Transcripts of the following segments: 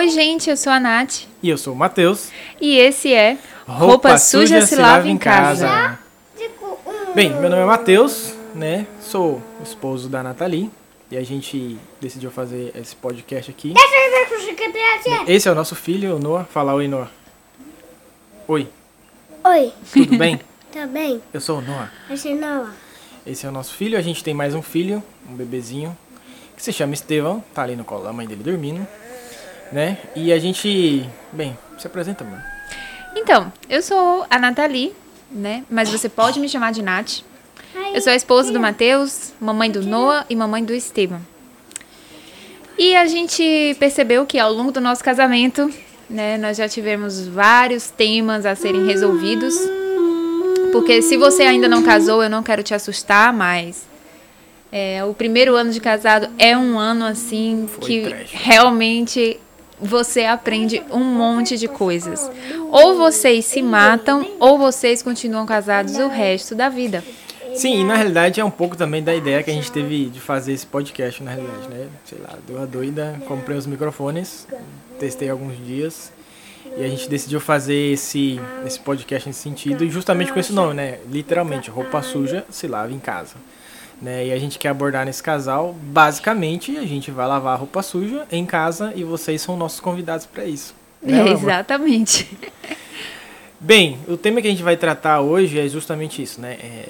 Oi, gente, eu sou a Nath. E eu sou o Matheus. E esse é Roupa, Suja, Se Lava em Casa. Bem, meu nome é Matheus, né? Sou o esposo da Nathalie. E a gente decidiu fazer esse podcast aqui. Esse é o nosso filho, o Noah. Fala oi, Noah. Oi, Oi, tudo bem? tá bem? Eu sou o Noah. Eu sou Noah. Esse é o nosso filho. A gente tem mais um filho, um bebezinho, que se chama Estevão. Tá ali no colo da mãe dele dormindo, né? E a gente... Bem, se apresenta, mano. Então, eu sou a Nathalie, né? Mas você pode me chamar de Nath. Eu sou a esposa do Matheus, mamãe do Noah e mamãe do Esteban. E a gente percebeu que ao longo do nosso casamento, né, nós já tivemos vários temas a serem resolvidos. Porque se você ainda não casou, eu não quero te assustar, mas é, o primeiro ano de casado é um ano assim Foi que trash. realmente você aprende um monte de coisas. Ou vocês se matam, ou vocês continuam casados o resto da vida. Sim, e na realidade é um pouco também da ideia que a gente teve de fazer esse podcast, na realidade, né? Sei lá, deu a doida, comprei os microfones, testei alguns dias e a gente decidiu fazer esse, esse podcast nesse sentido, justamente com esse nome, né? Literalmente, roupa suja se lava em casa. Né? E a gente quer abordar nesse casal, basicamente, a gente vai lavar a roupa suja em casa e vocês são nossos convidados para isso. Né, amor? Exatamente. Bem, o tema que a gente vai tratar hoje é justamente isso, né? É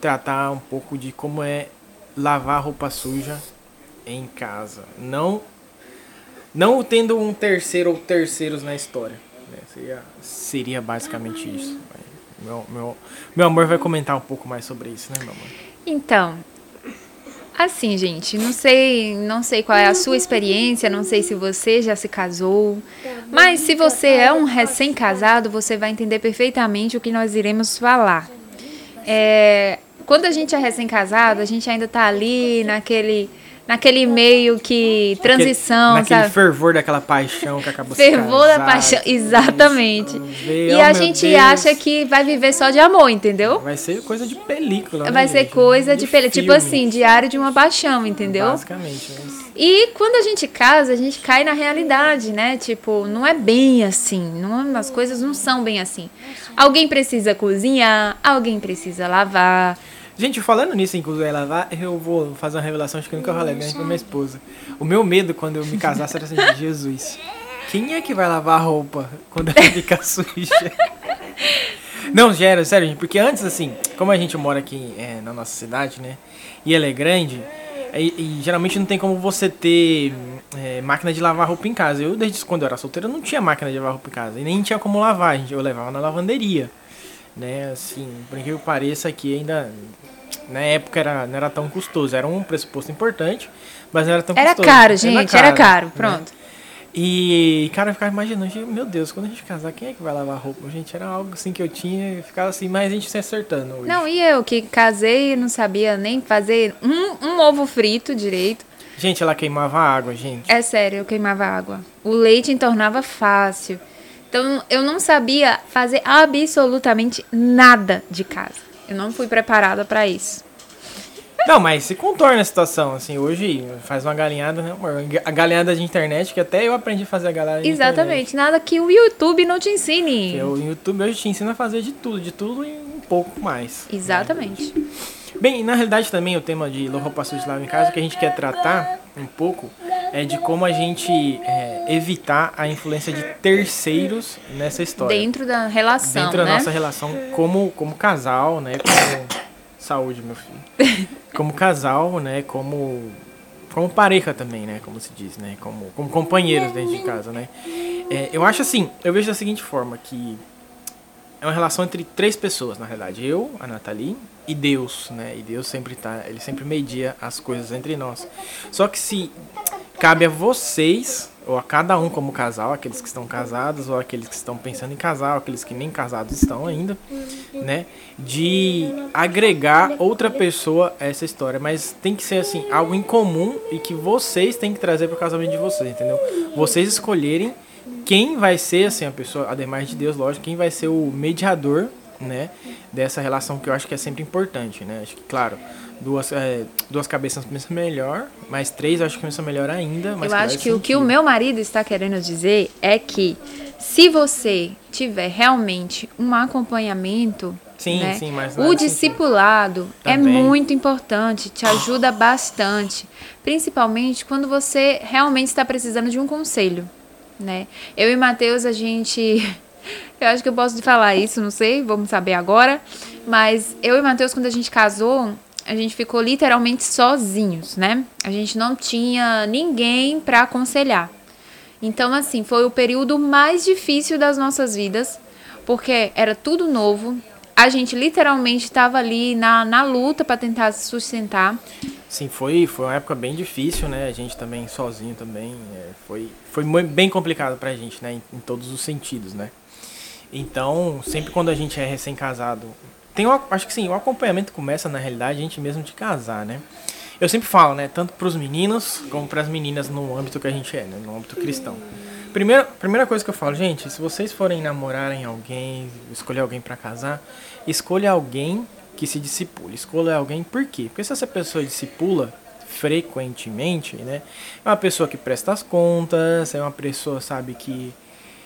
tratar um pouco de como é lavar roupa suja em casa. Não não tendo um terceiro ou terceiros na história. né? Seria, seria basicamente isso. Meu, meu, meu amor vai comentar um pouco mais sobre isso, né, meu amor? Então, assim, gente, não sei, não sei qual é a sua experiência, não sei se você já se casou, mas se você é um recém-casado, você vai entender perfeitamente o que nós iremos falar. É, quando a gente é recém-casado, a gente ainda tá ali naquele naquele meio que transição, Naquele, naquele sabe? fervor daquela paixão que acabou Fervor da casar, paixão, tudo exatamente. ver, E oh, a gente Deus. acha que vai viver só de amor, entendeu? Vai ser coisa de película. né, Vai ser gente? coisa de, pele, tipo filme, assim, diário de uma paixão, entendeu? Basicamente. Mas... E quando a gente casa, a gente cai na realidade, né? Tipo, não é bem assim, não, as coisas não são bem assim. Alguém precisa cozinhar, alguém precisa lavar. Gente, falando nisso, inclusive, ela vai, eu vou fazer uma revelação, acho que eu nunca falei né, pra minha esposa. O meu medo quando eu me casasse era assim, Jesus, quem é que vai lavar a roupa quando ela ficar suja? Não, sério, sério, gente, porque antes, assim, como a gente mora aqui é, na nossa cidade, né, e ela é grande, e, e geralmente não tem como você ter é, máquina de lavar roupa em casa. Eu, desde quando eu era solteiro, não tinha máquina de lavar roupa em casa, e nem tinha como lavar, gente, eu levava na lavanderia né? Assim, por que pareça, aqui ainda na época era, não era tão custoso, era um pressuposto importante, mas não era tão Era custoso. caro, gente, era caro, né? pronto. E, cara, eu ficava imaginando, gente, meu Deus, quando a gente casar, quem é que vai lavar roupa? Gente, era algo assim que eu tinha e ficava assim, mas a gente se acertando hoje. Não, e eu que casei e não sabia nem fazer um, um ovo frito direito. Gente, ela queimava água, gente. É sério, eu queimava água. O leite entornava fácil. Então eu não sabia fazer absolutamente nada de casa. Eu não fui preparada para isso. Não, mas se contorna a situação, assim, hoje faz uma galinhada, né, amor? A galinhada de internet, que até eu aprendi a fazer a galinhada. Exatamente, nada que o YouTube não te ensine. Eu, o YouTube hoje te ensina a fazer de tudo, de tudo e um pouco mais. né? Bem, na realidade também o tema de roupa suja de lava em casa, o que a gente quer tratar um pouco é de como a gente é, evitar a influência de terceiros nessa história. Dentro da relação, Dentro da né? nossa relação como, como casal, né? Como... Saúde, meu filho. Como casal, né? Como, como pareja também, né? Como se diz, né? Como, como companheiros dentro de casa, né? É, eu acho assim, eu vejo da seguinte forma, que é uma relação entre três pessoas, na realidade. Eu, a Nathalie e Deus, né? E Deus sempre tá, ele sempre media as coisas entre nós. Só que se cabe a vocês, ou a cada um como casal, aqueles que estão casados, ou aqueles que estão pensando em casar, aqueles que nem casados estão ainda, né? De agregar outra pessoa a essa história. Mas tem que ser assim, algo em comum e que vocês têm que trazer pro casamento de vocês, entendeu? Vocês escolherem quem vai ser, assim, a pessoa, ademais de Deus, lógico, quem vai ser o mediador né? Dessa relação que eu acho que é sempre importante, né? Acho que, claro, duas, é, duas cabeças pensam melhor, mas três eu acho que pensam melhor ainda. eu acho que sentido. o que o meu marido está querendo dizer é que se você tiver realmente um acompanhamento, sim, né, sim, mas o discipulado é muito importante, te ajuda bastante, principalmente quando você realmente está precisando de um conselho, né? Eu e Matheus a gente eu acho que eu posso falar isso, não sei, vamos saber agora. Mas eu e Matheus, quando a gente casou, a gente ficou literalmente sozinhos, né? A gente não tinha ninguém para aconselhar. Então, assim, foi o período mais difícil das nossas vidas, porque era tudo novo. A gente literalmente estava ali na, na luta para tentar se sustentar. Sim, foi, foi uma época bem difícil, né? A gente também sozinho também. É, foi, foi bem complicado pra gente, né? Em, em todos os sentidos, né? Então, sempre quando a gente é recém-casado, tem um, acho que sim, o acompanhamento começa na realidade a gente mesmo de casar, né? Eu sempre falo, né, tanto para os meninos como para as meninas no âmbito que a gente é, né, no âmbito cristão. Primeira, primeira coisa que eu falo, gente, se vocês forem namorarem alguém, escolher alguém para casar, escolha alguém que se discipule. Escolha alguém por quê? Porque se essa pessoa discipula frequentemente, né, é uma pessoa que presta as contas, é uma pessoa, sabe, que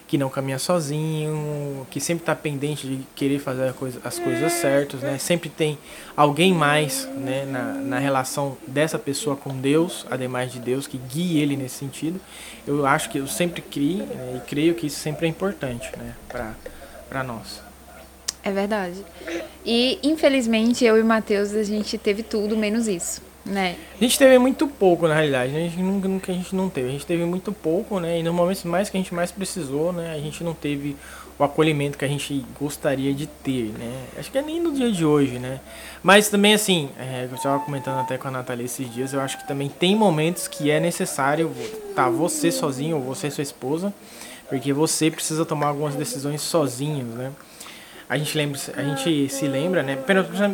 que não caminha sozinho, que sempre está pendente de querer fazer coisa, as coisas certas, né? Sempre tem alguém mais né, na, na relação dessa pessoa com Deus, ademais de Deus, que guie ele nesse sentido. Eu acho que eu sempre criei né, e creio que isso sempre é importante né, para nós. É verdade. E infelizmente eu e o Matheus a gente teve tudo menos isso. Né? A gente teve muito pouco, na realidade. Né? A gente nunca, nunca a gente não teve. A gente teve muito pouco, né? E nos momentos mais que a gente mais precisou, né? A gente não teve o acolhimento que a gente gostaria de ter, né? Acho que é nem no dia de hoje, né? Mas também, assim, é, eu estava comentando até com a Nathalie esses dias, eu acho que também tem momentos que é necessário tá você sozinho ou você e sua esposa, porque você precisa tomar algumas decisões sozinhos, né? A gente lembra, a gente se lembra, né?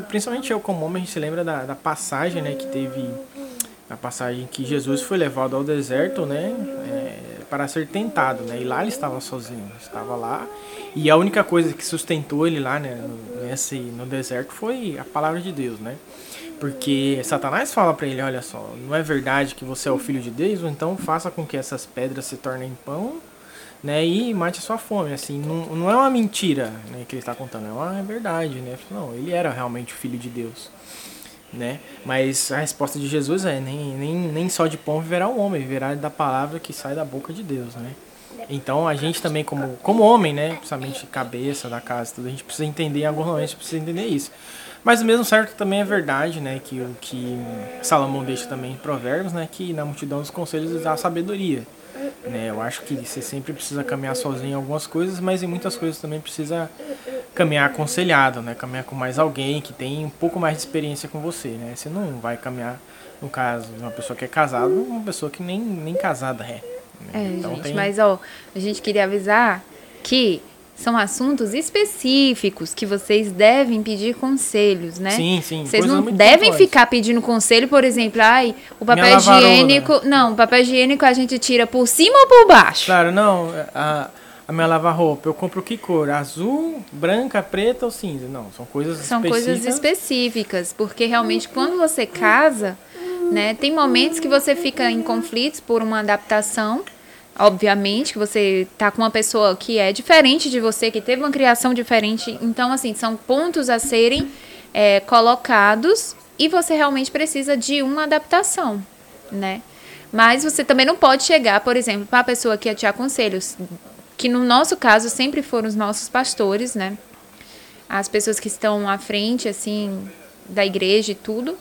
Principalmente eu como homem, a gente se lembra da, da passagem, né? Que teve a passagem que Jesus foi levado ao deserto, né? É, para ser tentado, né? E lá ele estava sozinho, estava lá e a única coisa que sustentou ele lá, né? No, nesse no deserto foi a palavra de Deus, né? Porque Satanás fala para ele, olha só, não é verdade que você é o filho de Deus, então faça com que essas pedras se tornem pão né, e mate a sua fome, assim, não, não é uma mentira, né, que ele está contando, é uma verdade, né, não, ele era realmente o filho de Deus, né, mas a resposta de Jesus é, nem, nem, nem só de pão viverá o homem, viverá da palavra que sai da boca de Deus, né, então a gente também como, como homem, né, principalmente cabeça da casa, tudo, a gente precisa entender, em alguns momentos precisa entender isso, mas o mesmo certo também é verdade, né, que o que Salomão deixa também em provérbios, né, que na multidão dos conselhos há sabedoria, né? Eu acho que você sempre precisa caminhar sozinho em algumas coisas, mas em muitas coisas também precisa caminhar aconselhado, né? Caminhar com mais alguém que tem um pouco mais de experiência com você, né? Você não vai caminhar, no caso de uma pessoa que é casada, uma pessoa que nem, nem casada é. Né? É, então, gente, tem... mas ó, a gente queria avisar que são assuntos específicos que vocês devem pedir conselhos, né? Sim, sim. Vocês não devem ficar pedindo conselho, por exemplo, ai, o papel higiênico. Não, o papel higiênico a gente tira por cima ou por baixo? Claro, não. A, a minha lava-roupa, eu compro que cor? Azul, branca, preta ou cinza? Não, são coisas são específicas. São coisas específicas, porque realmente quando você casa, né, tem momentos que você fica em conflitos por uma adaptação obviamente, que você tá com uma pessoa que é diferente de você, que teve uma criação diferente. Então, assim, são pontos a serem é, colocados e você realmente precisa de uma adaptação, né? Mas você também não pode chegar, por exemplo, para a pessoa que te aconselha, que no nosso caso sempre foram os nossos pastores, né? As pessoas que estão à frente, assim, da igreja e tudo.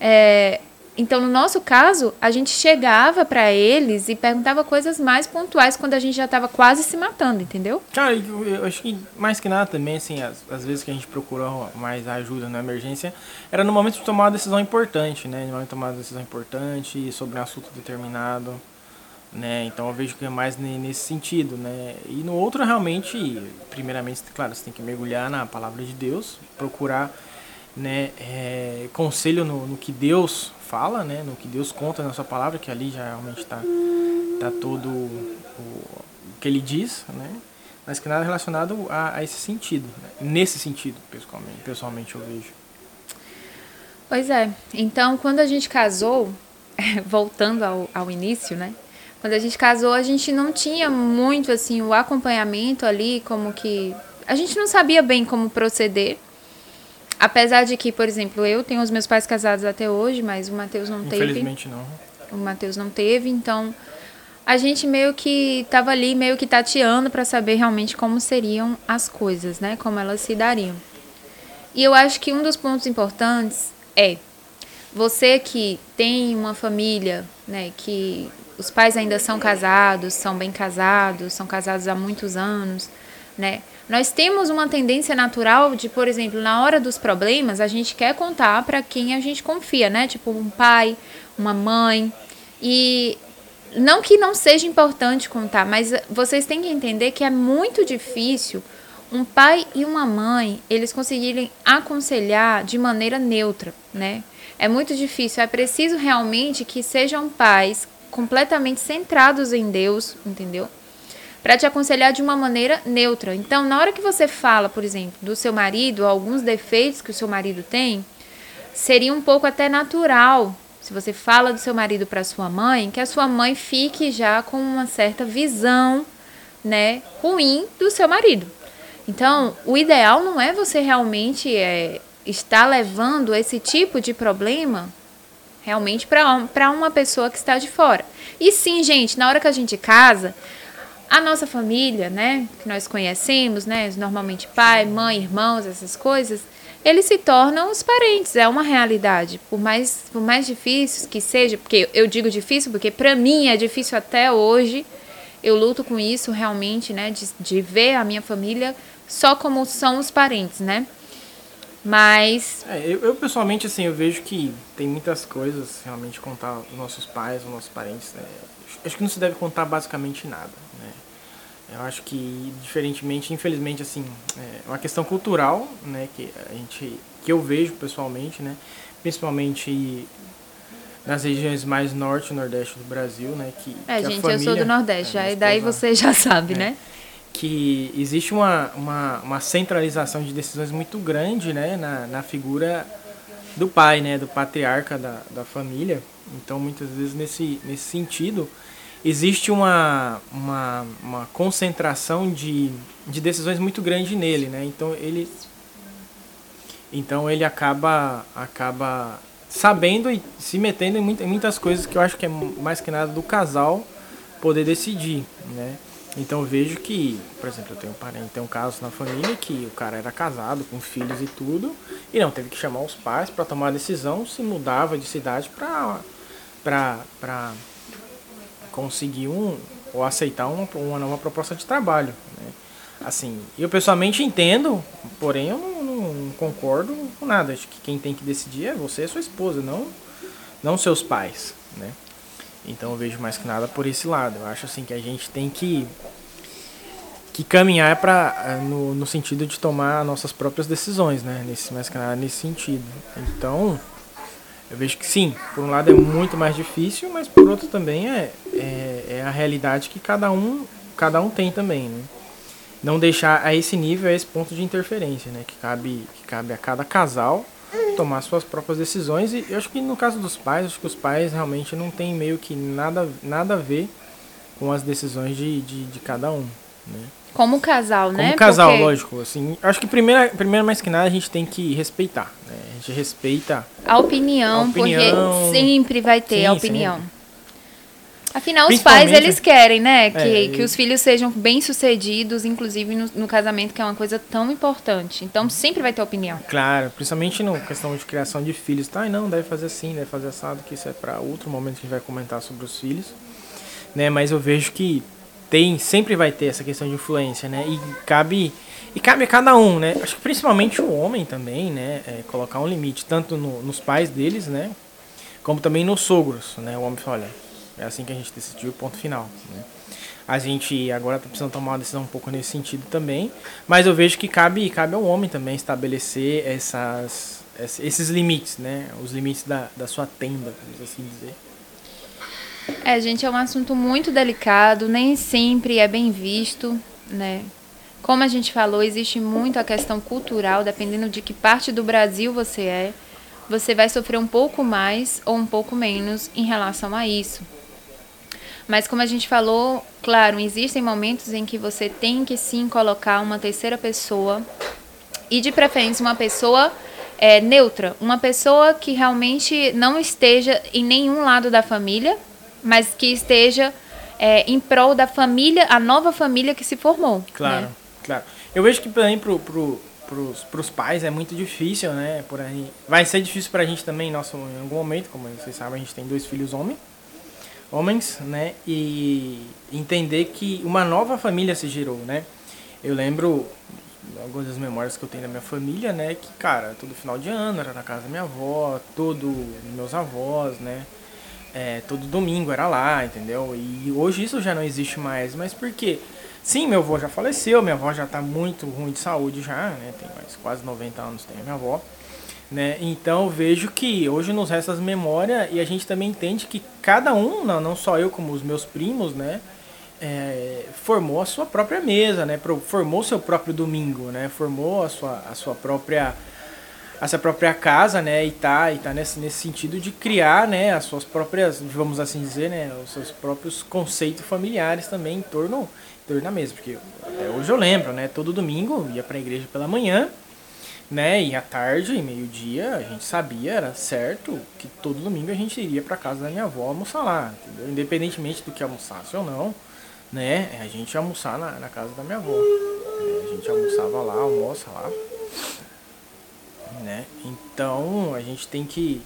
É, então, no nosso caso, a gente chegava para eles e perguntava coisas mais pontuais quando a gente já estava quase se matando, entendeu? Cara, eu, eu, acho que mais que nada também, assim, as, as vezes que a gente procurou mais ajuda na emergência, era no momento de tomar uma decisão importante, né? No momento de tomar uma decisão importante sobre um assunto determinado, né? Então eu vejo que é mais nesse sentido, né? E no outro, realmente, primeiramente, claro, você tem que mergulhar na palavra de Deus, procurar né, é, conselho no, no, que Deus fala, né, no que Deus conta na sua palavra, que ali já realmente está tá todo o, o, que ele diz, né, mais que nada relacionado a, a esse sentido, né? nesse sentido, pessoalmente, pessoalmente eu vejo. Pois é. Então, quando a gente casou, voltando ao, ao início, né? Quando a gente casou, a gente não tinha muito assim o acompanhamento ali, como que a gente não sabia bem como proceder. Apesar de que, por exemplo, eu tenho os meus pais casados até hoje, mas o Matheus não teve. Infelizmente não. O Matheus não teve, então a gente meio que estava ali meio que tateando para saber realmente como seriam as coisas, né? Como elas se dariam. E eu acho que um dos pontos importantes é você que tem uma família, né, que os pais ainda são casados, são bem casados, são casados há muitos anos, né? Nós temos uma tendência natural de, por exemplo, na hora dos problemas, a gente quer contar para quem a gente confia, né? Tipo um pai, uma mãe. E não que não seja importante contar, mas vocês têm que entender que é muito difícil um pai e uma mãe, eles conseguirem aconselhar de maneira neutra, né? É muito difícil, é preciso realmente que sejam pais completamente centrados em Deus, entendeu? Para te aconselhar de uma maneira neutra. Então, na hora que você fala, por exemplo, do seu marido, alguns defeitos que o seu marido tem, seria um pouco até natural, se você fala do seu marido para sua mãe, que a sua mãe fique já com uma certa visão, né, ruim do seu marido. Então, o ideal não é você realmente é, estar levando esse tipo de problema realmente para uma pessoa que está de fora. E sim, gente, na hora que a gente casa, a nossa família, né, que nós conhecemos, né, normalmente pai, mãe, irmãos, essas coisas, eles se tornam os parentes, é uma realidade. Por mais, por mais difícil que seja, porque eu digo difícil porque para mim é difícil até hoje, eu luto com isso realmente, né, de, de ver a minha família só como são os parentes, né? Mas. É, eu, eu, pessoalmente, assim, eu vejo que tem muitas coisas realmente contar os nossos pais, os nossos parentes. Né? Acho que não se deve contar basicamente nada? Eu acho que, diferentemente, infelizmente, assim, é uma questão cultural, né? Que a gente, que eu vejo pessoalmente, né? Principalmente nas regiões mais norte e nordeste do Brasil, né? Que, é, que gente, família, eu sou do Nordeste, é, aí daí você já sabe, é, né? que existe uma, uma, uma, centralização de decisões muito grande né, na, na figura do pai, né, do patriarca da, da família. Então, muitas vezes, nesse, nesse sentido, existe uma, uma, uma concentração de, de decisões muito grande nele. Né? Então, ele, então, ele acaba, acaba sabendo e se metendo em, muita, em muitas coisas que eu acho que é mais que nada do casal poder decidir. Né? Então vejo que, por exemplo, eu tenho um parente, tem um caso na família que o cara era casado, com filhos e tudo, e não teve que chamar os pais para tomar a decisão se mudava de cidade para para conseguir um ou aceitar uma, uma nova proposta de trabalho. Né? Assim, eu pessoalmente entendo, porém eu não, não, concordo com nada. Acho que quem tem que decidir é você e sua esposa, não, não seus pais, né? Então eu vejo mais que nada por esse lado. Eu acho assim que a gente tem que que caminhar para eh, no, no sentido de tomar nossas próprias decisões, né? Nesse mais que nada nesse sentido. Então eu vejo que sim, por um lado é muito mais difícil, mas por outro também é, é, é a realidade que cada um cada um tem também, né? Não deixar a esse nível, a esse ponto de interferência, né? Que cabe, que cabe a cada casal tomar suas próprias decisões e eu acho que no caso dos pais, acho que os pais realmente não tem meio que nada, nada a ver com as decisões de, de, de cada um, né? Como casal, Como né? Como casal, Porque... lógico. Assim, acho que primeiro, primeiro mais que nada a gente tem que respeitar. Né? A gente respeita a opinião, a opinião porque sempre vai ter sim, a opinião. Sempre. Afinal, os pais, eles querem, né? Que, é, que os filhos sejam bem-sucedidos, inclusive no, no, casamento, que é uma coisa tão importante. Então, sempre vai ter opinião. Claro, principalmente na questão de criação de filhos. Tá, não, deve fazer assim, deve fazer assado, que isso é para outro momento que a gente vai comentar sobre os filhos. Né? Mas eu vejo que tem, sempre vai ter essa questão de influência, né? E cabe, e cabe a cada um, né? Acho que principalmente o homem também, né? É, colocar um limite, tanto no, nos pais deles, né? Como também nos sogros, né? O homem fala, olha é assim que a gente decidiu, ponto final. Né? A gente agora está precisando tomar uma decisão um pouco nesse sentido também, mas eu vejo que cabe, cabe ao homem também estabelecer essas, esses limites, né? Os limites da, da sua tenda, vamos assim dizer. É, gente, é um assunto muito delicado, nem sempre é bem visto, né? Como a gente falou, existe muito a questão cultural, dependendo de que parte do Brasil você é, você vai sofrer um pouco mais ou um pouco menos em relação a isso. Mas como a gente falou, claro, existem momentos em que você tem que sim colocar uma terceira pessoa e de preferência uma pessoa é, neutra, uma pessoa que realmente não esteja em nenhum lado da família, mas que esteja é, em prol da família, a nova família que se formou. Claro, né? claro. Eu vejo que também pro, pro, pros, pros pais é muito difícil, né? Por aí. Vai ser difícil pra gente também nosso, em algum momento, como vocês sabem, a gente tem dois filhos homens homens, né? E entender que uma nova família se gerou, né? Eu lembro algumas das memórias que eu tenho da minha família, né? Que, cara, todo final de ano era na casa da minha avó, todo meus avós, né? É, todo domingo era lá, entendeu? E hoje isso já não existe mais, mas por quê? Sim, meu avô já faleceu, minha avó já tá muito ruim de saúde já, né? Tem mais quase 90 anos, tem a minha avó. Né? Então vejo que hoje nos resta as memórias e a gente também entende que cada um, não, não só eu como os meus primos, né? É, formou a sua própria mesa, né? Formou seu próprio domingo, né? Formou a sua, a sua própria a sua própria casa, né? E tá, e tá nesse, nesse sentido de criar, né? As suas próprias, vamos assim dizer, né? Os seus próprios conceitos familiares também em torno, em torno da mesa. Porque até hoje eu lembro, né? Todo domingo ia para a igreja pela manhã né? E à tarde, meio-dia, a gente sabia, era certo, que todo domingo a gente iria para casa da minha avó almoçar lá, entendeu? Independentemente do que almoçasse ou não, né? A gente ia almoçar na, na casa da minha avó. Né? A gente almoçava lá, almoça lá. Né? Então a gente tem que.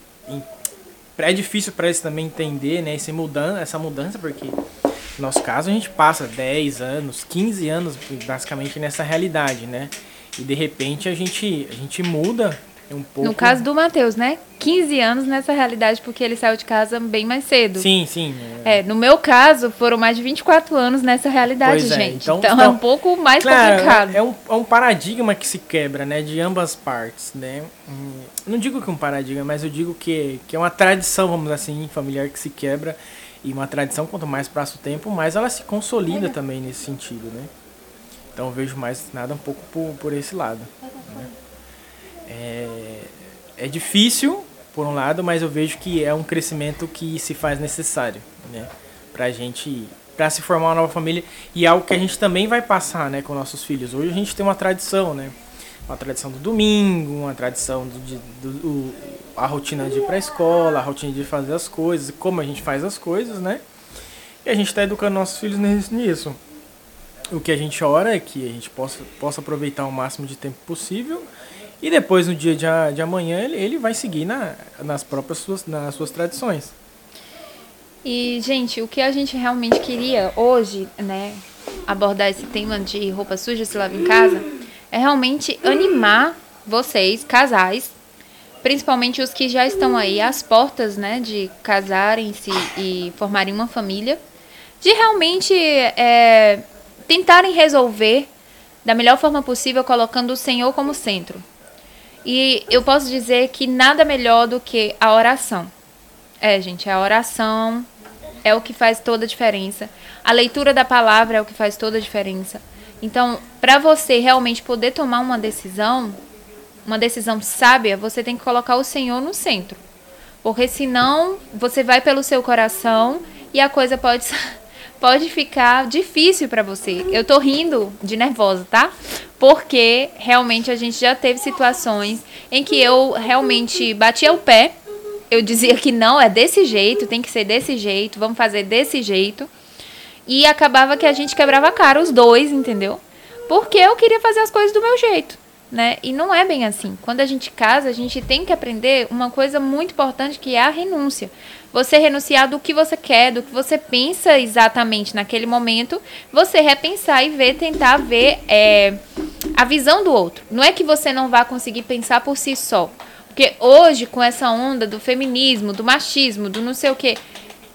É difícil para eles também entender né, esse mudança, essa mudança, porque no nosso caso a gente passa 10 anos, 15 anos basicamente nessa realidade, né? E de repente a gente, a gente muda um pouco. No caso do Matheus, né? 15 anos nessa realidade, porque ele saiu de casa bem mais cedo. Sim, sim. É, no meu caso, foram mais de 24 anos nessa realidade, é, gente. Então, então, então, é um pouco mais claro, complicado. É um, é um paradigma que se quebra, né? De ambas partes, né? Não digo que é um paradigma, mas eu digo que, que é uma tradição, vamos assim, familiar que se quebra. E uma tradição, quanto mais passa o tempo, mais ela se consolida também nesse sentido, né? Então eu vejo mais nada um pouco por, por esse lado. Né? É, é difícil, por um lado, mas eu vejo que é um crescimento que se faz necessário, né? Pra gente, para se formar uma nova família e é algo que a gente também vai passar, né, com nossos filhos. Hoje a gente tem uma tradição, né? Uma tradição do domingo, uma tradição do, do, do a rotina de ir para a escola, a rotina de fazer as coisas, como a gente faz as coisas, né? E a gente está educando nossos filhos nisso o que a gente ora é que a gente possa, possa aproveitar o máximo de tempo possível e depois no dia de, de amanhã ele, ele vai seguir na, nas próprias suas, nas suas tradições. E, gente, o que a gente realmente queria hoje, né, abordar esse tema de roupa suja se lava em casa, é realmente animar vocês, casais, principalmente os que já estão aí às portas, né, de casarem-se e formarem uma família, de realmente é, tentarem resolver da melhor forma possível, colocando o Senhor como centro. E eu posso dizer que nada melhor do que a oração. É, gente, a oração é o que faz toda a diferença. A leitura da palavra é o que faz toda a diferença. Então, para você realmente poder tomar uma decisão, uma decisão sábia, você tem que colocar o Senhor no centro. Porque senão você vai pelo seu coração e a coisa pode pode ficar difícil para você. Eu tô rindo de nervosa, tá? Porque realmente a gente já teve situações em que eu realmente batia o pé, eu dizia que não, é desse jeito, tem que ser desse jeito, vamos fazer desse jeito. E acabava que a gente quebrava a cara, os dois, entendeu? Porque eu queria fazer as coisas do meu jeito, né? E não é bem assim. Quando a gente casa, a gente tem que aprender uma coisa muito importante que é a renúncia você renunciar do que você quer, do que você pensa exatamente naquele momento, você repensar e ver, tentar ver é, a visão do outro. Não é que você não vá conseguir pensar por si só. Porque hoje, com essa onda do feminismo, do machismo, do não sei o quê,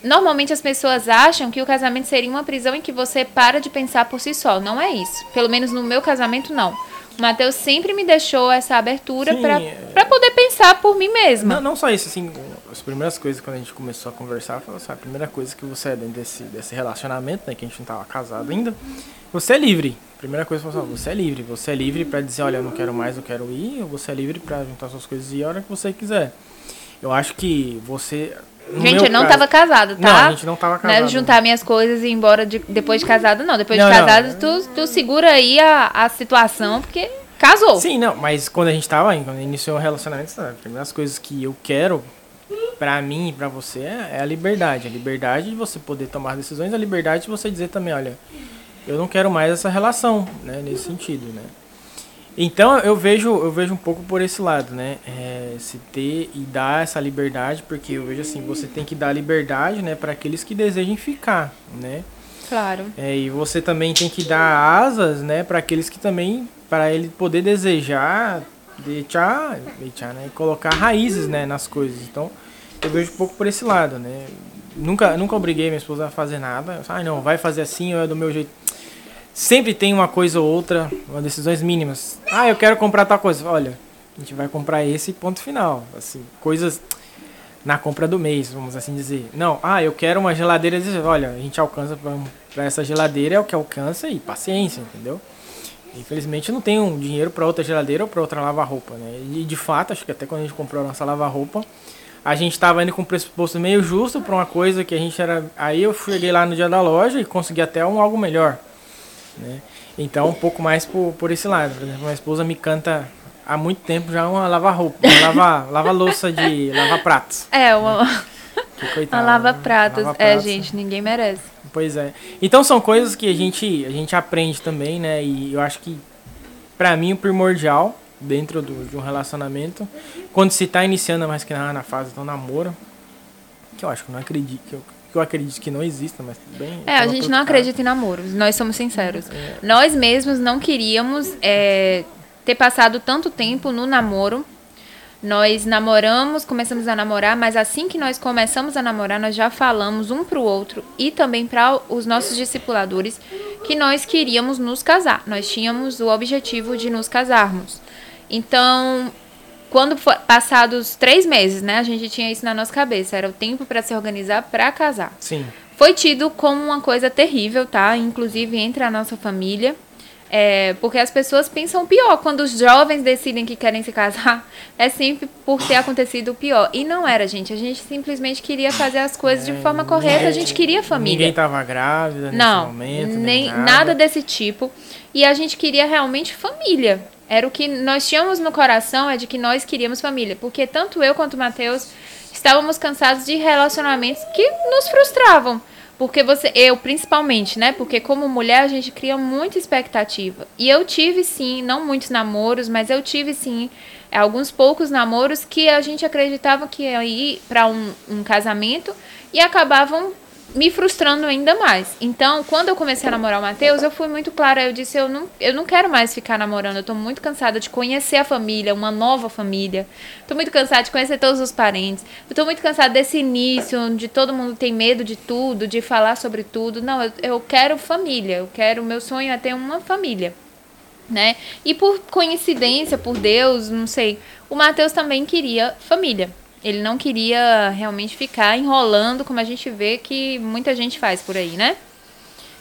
normalmente as pessoas acham que o casamento seria uma prisão em que você para de pensar por si só. Não é isso. Pelo menos no meu casamento, não. Matheus sempre me deixou essa abertura para é. poder pensar por mim mesma. Não, não só isso, assim, as primeiras coisas quando a gente começou a conversar, falou assim, a primeira coisa que você é dentro desse, desse relacionamento, né, que a gente não tava casado ainda, você é livre. Primeira coisa, falou assim, você é livre. Você é livre para dizer, olha, eu não quero mais, eu quero ir, ou você é livre para juntar suas coisas e ir a hora que você quiser. Eu acho que você gente, eu não caso, tava casado, tá? Não, a gente não tava casado. Não é juntar minhas coisas e ir embora de, depois de casado, não. Depois não, de casado, tu, tu segura aí a, a situação, porque casou. Sim, não, mas quando a gente tava, quando iniciou o relacionamento, sabe, as coisas que eu quero para mim e para você é, é a liberdade. A liberdade de você poder tomar decisões, a liberdade de você dizer também, olha, eu não quero mais essa relação, né, nesse sentido, né? Então eu vejo, eu vejo um pouco por esse lado, né? É, se ter e dar essa liberdade, porque eu vejo assim, você tem que dar liberdade, né, para aqueles que desejem ficar, né? Claro. É, e você também tem que dar asas, né, para aqueles que também, para ele poder desejar, deixar, deixar, né, colocar raízes, né, nas coisas. Então eu vejo um pouco por esse lado, né? Nunca, nunca obriguei minha esposa a fazer nada. Ah, não, vai fazer assim ou é do meu jeito sempre tem uma coisa ou outra, uma decisões mínimas. Ah, eu quero comprar tal coisa. Olha, a gente vai comprar esse ponto final. Assim, coisas na compra do mês, vamos assim dizer. Não, ah, eu quero uma geladeira. Olha, a gente alcança para essa geladeira é o que alcança e paciência, entendeu? Infelizmente não tenho dinheiro para outra geladeira ou para outra lava-roupa, né? E de fato, acho que até quando a gente comprou a nossa lava-roupa, a gente estava indo com o pressuposto meio justo para uma coisa que a gente era. Aí eu cheguei lá no dia da loja e consegui até um algo melhor. Né? Então, um pouco mais por, por esse lado. Por exemplo, minha esposa me canta há muito tempo já uma lava-roupa, uma lava, lava louça de lava pratos. É, uma, né? uma lava pratos. Lava é, gente, ninguém merece. Pois é. Então são coisas que a gente, a gente aprende também, né? E eu acho que, para mim, o primordial dentro do, de um relacionamento, quando se está iniciando mais que na, na fase do namoro, que eu acho que não acredito, que eu que eu acredito que não exista, mas tudo bem. É, a gente não acredita em namoros, nós somos sinceros. É. Nós mesmos não queríamos é, ter passado tanto tempo no namoro. Nós namoramos, começamos a namorar, mas assim que nós começamos a namorar, nós já falamos um pro outro e também para os nossos discipuladores que nós queríamos nos casar. Nós tínhamos o objetivo de nos casarmos. Então, quando for, passados três meses, né? A gente tinha isso na nossa cabeça. Era o tempo para se organizar para casar. Sim. Foi tido como uma coisa terrível, tá? Inclusive entre a nossa família. É, porque as pessoas pensam pior. Quando os jovens decidem que querem se casar, é sempre por ter acontecido o pior. E não era, gente. A gente simplesmente queria fazer as coisas é, de forma correta. Ninguém, a gente queria família. Ninguém tava grávida nesse não, momento. Nem, nem nada. nada desse tipo. E a gente queria realmente família. Era o que nós tínhamos no coração, é de que nós queríamos família. Porque tanto eu quanto o Matheus estávamos cansados de relacionamentos que nos frustravam. Porque você, eu principalmente, né? Porque como mulher a gente cria muita expectativa. E eu tive sim, não muitos namoros, mas eu tive sim alguns poucos namoros que a gente acreditava que ia ir para um, um casamento e acabavam me frustrando ainda mais. Então, quando eu comecei a namorar o Matheus, eu fui muito clara. Eu disse: eu não, eu não quero mais ficar namorando. Eu tô muito cansada de conhecer a família, uma nova família. Tô muito cansada de conhecer todos os parentes. Eu tô muito cansada desse início, onde todo mundo tem medo de tudo, de falar sobre tudo. Não, eu, eu quero família. Eu quero. Meu sonho é ter uma família. Né? E por coincidência, por Deus, não sei, o Matheus também queria família. Ele não queria realmente ficar enrolando, como a gente vê que muita gente faz por aí, né?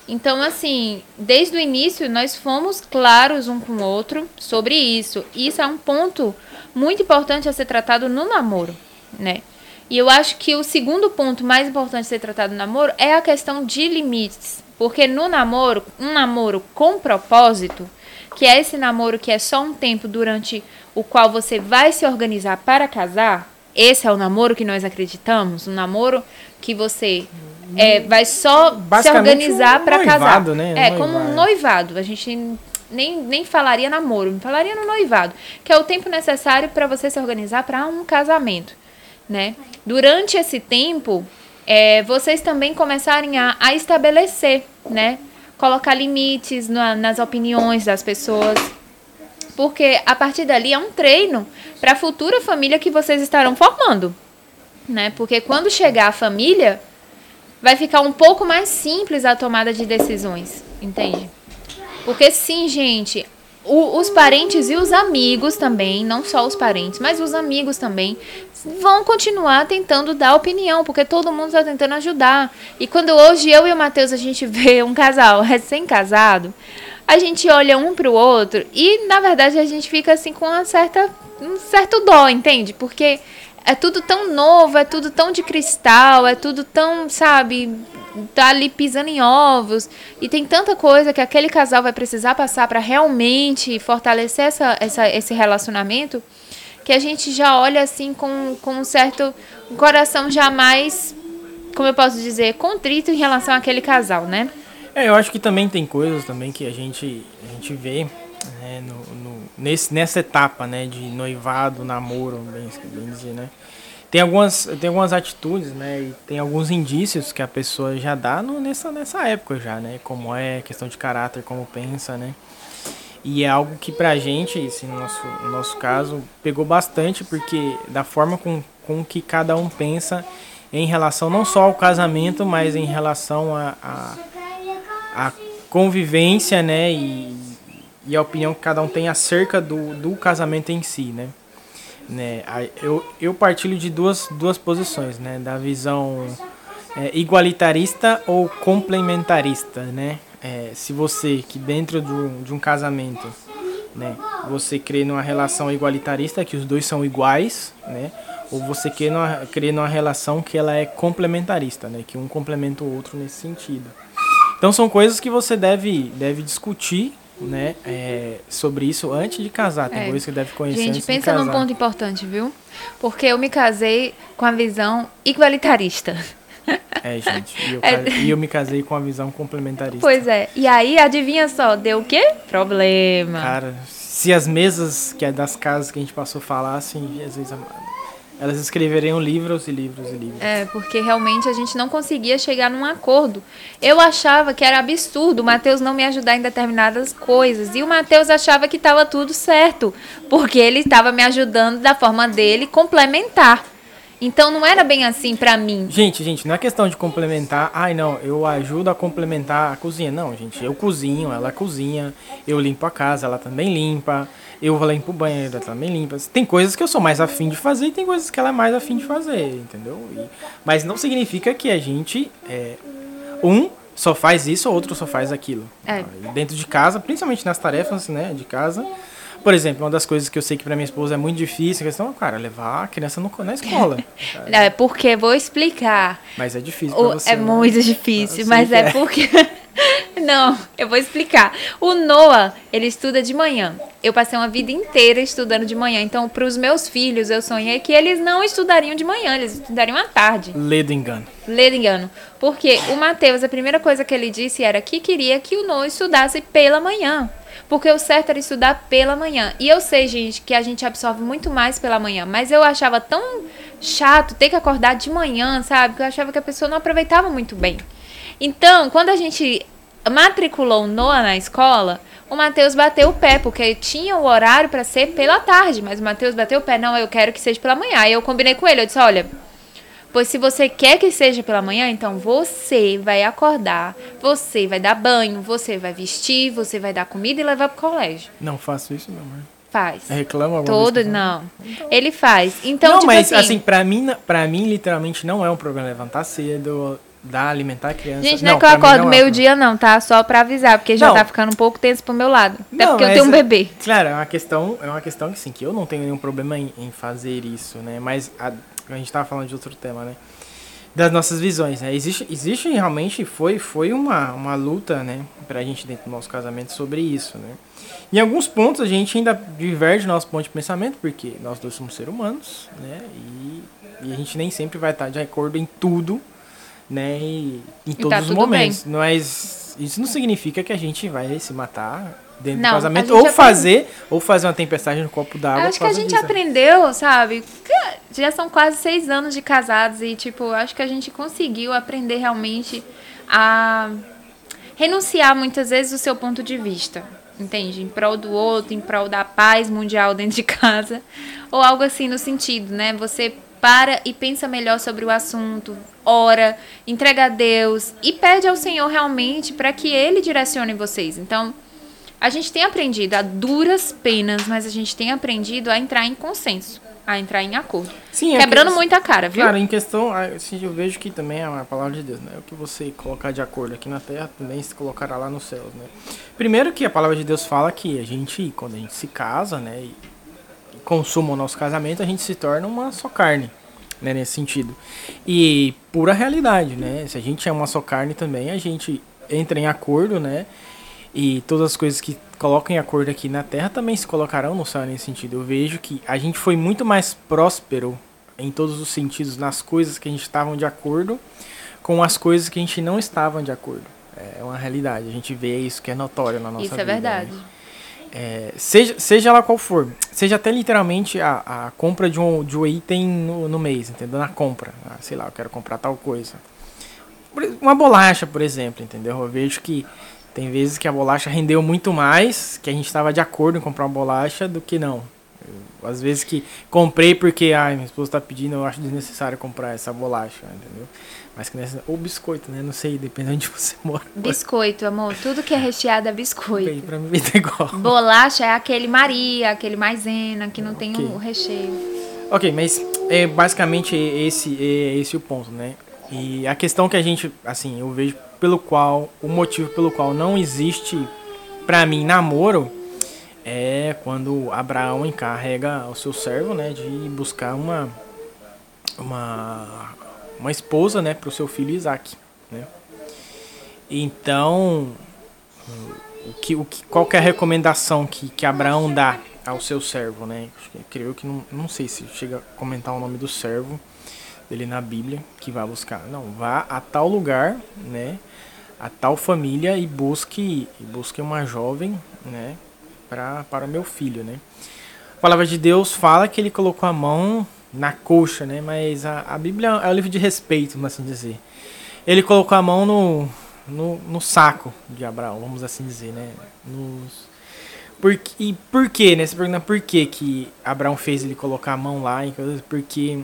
Então, assim, desde o início nós fomos claros um com o outro sobre isso. Isso é um ponto muito importante a ser tratado no namoro, né? E eu acho que o segundo ponto mais importante a ser tratado no namoro é a questão de limites. Porque no namoro, um namoro com propósito, que é esse namoro que é só um tempo durante o qual você vai se organizar para casar, esse é o namoro que nós acreditamos? Um namoro que você é, vai só se organizar um para casar. Né? É, noivado. como um noivado. A gente nem, nem falaria namoro, falaria no noivado, que é o tempo necessário para você se organizar para um casamento, né? Durante esse tempo, é, vocês também começarem a, a estabelecer, né? Colocar limites na, nas opiniões das pessoas, porque a partir dali é um treino para a futura família que vocês estarão formando, né? Porque quando chegar a família, vai ficar um pouco mais simples a tomada de decisões, entende? Porque sim, gente, o, os parentes e os amigos também, não só os parentes, mas os amigos também, vão continuar tentando dar opinião, porque todo mundo está tentando ajudar. E quando hoje eu e o Matheus a gente vê um casal recém-casado, a gente olha um para o outro e na verdade a gente fica assim com uma certa um certo dó, entende? Porque é tudo tão novo, é tudo tão de cristal, é tudo tão, sabe, tá ali pisando em ovos. E tem tanta coisa que aquele casal vai precisar passar para realmente fortalecer essa, essa, esse relacionamento que a gente já olha assim com, com um certo coração jamais, como eu posso dizer, contrito em relação àquele casal, né? É, eu acho que também tem coisas também que a gente, a gente vê né, no, no, nesse, nessa etapa né, de noivado, namoro, bem, bem dizer, né? Tem algumas, tem algumas atitudes, né? E tem alguns indícios que a pessoa já dá no, nessa, nessa época já, né? Como é, questão de caráter, como pensa, né? E é algo que pra gente, assim, no nosso, no nosso caso, pegou bastante, porque da forma com, com que cada um pensa em relação não só ao casamento, mas em relação a, a, a convivência, né? E, e a opinião que cada um tem acerca do, do casamento em si, né? né? Eu, eu partilho de duas, duas posições, né? Da visão é, igualitarista ou complementarista, né? é, se você que dentro de um, de um casamento, né, você crê numa relação igualitarista que os dois são iguais, né, ou você crê numa, crê numa relação que ela é complementarista, né, que um complementa o outro nesse sentido. Então são coisas que você deve, deve discutir né, é, sobre isso antes de casar. Tem é. coisas que deve conhecer Gente, antes pensa de num ponto importante, viu? Porque eu me casei com a visão igualitarista. É, gente. E eu, é... e eu me casei com a visão complementarista. Pois é. E aí, adivinha só, deu o quê? Problema. Cara, se as mesas que é das casas que a gente passou falassem, Jesus amado. Elas escreveriam livros e livros e livros. É, porque realmente a gente não conseguia chegar num acordo. Eu achava que era absurdo o Matheus não me ajudar em determinadas coisas. E o Matheus achava que estava tudo certo. Porque ele estava me ajudando da forma dele complementar. Então não era bem assim para mim. Gente, gente, não é questão de complementar. Ai, não, eu ajudo a complementar a cozinha. Não, gente, eu cozinho, ela cozinha, eu limpo a casa, ela também limpa. Eu limpo o banheiro, ela também limpa. Tem coisas que eu sou mais afim de fazer e tem coisas que ela é mais afim de fazer, entendeu? E, mas não significa que a gente. É, um só faz isso, outro só faz aquilo. É. Dentro de casa, principalmente nas tarefas né, de casa por exemplo, uma das coisas que eu sei que para minha esposa é muito difícil, a questão, cara, levar a criança no, na escola. Não, é porque vou explicar. Mas é difícil pra você. É né? muito difícil, mas é, é porque Não, eu vou explicar. O Noah, ele estuda de manhã. Eu passei uma vida inteira estudando de manhã. Então, para os meus filhos, eu sonhei que eles não estudariam de manhã, eles estudariam à tarde. Ledo engano. Ledo engano. Porque o Mateus, a primeira coisa que ele disse era que queria que o Noah estudasse pela manhã. Porque o certo era estudar pela manhã. E eu sei, gente, que a gente absorve muito mais pela manhã. Mas eu achava tão chato ter que acordar de manhã, sabe? Que eu achava que a pessoa não aproveitava muito bem. Então, quando a gente matriculou o Noah na escola, o Matheus bateu o pé, porque tinha o horário para ser pela tarde, mas o Matheus bateu o pé, não, eu quero que seja pela manhã. Aí eu combinei com ele, eu disse, olha, pois se você quer que seja pela manhã, então você vai acordar, você vai dar banho, você vai vestir, você vai dar comida e levar pro colégio. Não faço isso, meu amor. Faz. Reclama alguma Todo, não. Então... Ele faz. Então, não, tipo mas assim, assim, pra mim, pra mim, literalmente, não é um problema levantar cedo, dar, alimentar a criança. Gente, não, não é que eu acordo é meio-dia, não, tá? Só pra avisar, porque já não. tá ficando um pouco tenso pro meu lado. Até não, porque eu tenho um bebê. Claro, é uma questão, é uma questão que sim, que eu não tenho nenhum problema em, em fazer isso, né? Mas a, a gente tava falando de outro tema, né? Das nossas visões, né? Existe, existe realmente, foi, foi uma, uma luta, né? Pra gente dentro do nosso casamento sobre isso, né? Em alguns pontos a gente ainda diverge nosso ponto de pensamento, porque nós dois somos seres humanos, né? E, e a gente nem sempre vai estar de acordo em tudo, né? E, em todos tá os momentos. Bem. Mas isso não significa que a gente vai se matar dentro não, do casamento ou fazer ou fazer uma tempestade no copo d'água. Acho que a gente disso. aprendeu, sabe? Já são quase seis anos de casados e tipo, acho que a gente conseguiu aprender realmente a renunciar muitas vezes o seu ponto de vista. Entende? Em prol do outro, em prol da paz mundial dentro de casa. Ou algo assim no sentido, né? Você para e pensa melhor sobre o assunto, ora, entrega a Deus e pede ao Senhor realmente para que Ele direcione vocês. Então, a gente tem aprendido a duras penas, mas a gente tem aprendido a entrar em consenso. a entrar em acordo. Sim, é Quebrando que- muito a cara, viu? Claro, em questão, assim, eu vejo que também é a palavra de Deus, né? O que você colocar de acordo aqui na terra, também se colocará lá nos céus, né? Primeiro que a palavra de Deus fala que a gente, quando a gente se casa, né, e e consuma o nosso casamento, a gente se torna uma só carne, né, nesse sentido. E pura realidade, né? Se a gente é uma só carne também, a gente entra em acordo, né? E todas as coisas que colocam em acordo aqui na Terra também se colocarão no céu nesse sentido. Eu vejo que a gente foi muito mais próspero em todos os sentidos nas coisas que a gente estava de acordo com as coisas que a gente não estava de acordo. É uma realidade. A gente vê isso que é notório na nossa Isso vida. é verdade. né? É, seja, seja lá qual for, seja até literalmente a, a compra de um, de um item no, no mês, entendeu? Na compra. Ah, sei lá, eu quero comprar tal coisa. Uma bolacha, por exemplo, entendeu? Eu vejo que tem vezes que a bolacha rendeu muito mais, que a gente estava de acordo em comprar uma bolacha, do que não. Eu, às vezes que comprei porque, ai, minha esposa tá pedindo, eu acho desnecessário comprar essa bolacha, entendeu? Mas que nessa, ou biscoito, né? Não sei, depende de onde você mora. Biscoito, amor. Tudo que é recheado é biscoito. Bem, pra mim ter igual. Bolacha é aquele Maria, aquele maisena, que não tem Ok. o recheio. Ok, mas é basicamente esse é esse o ponto, né? E a questão que a gente, assim, eu vejo pelo qual, o motivo pelo qual não existe pra mim namoro é quando Abraão encarrega o seu servo, né, de buscar uma uma uma esposa, né, pro seu filho Isaac, né? Então, o que, o que, qual que é a recomendação que, que Abraão dá ao seu servo, né? Creio que não, não sei se chega a comentar o nome do servo dele na Bíblia que vai buscar. Não, vá a tal lugar, né? A tal família e busque e busque uma jovem, né? Para para o meu filho, né? A palavra de Deus fala que ele colocou a mão na coxa, né? Mas a, a Bíblia é um livro de respeito, vamos assim dizer. Ele colocou a mão no, no, no saco de Abraão, vamos assim dizer, né? Nos, por, que- e por quê, né? Você pergunta por que que Abraão fez ele colocar a mão lá, porque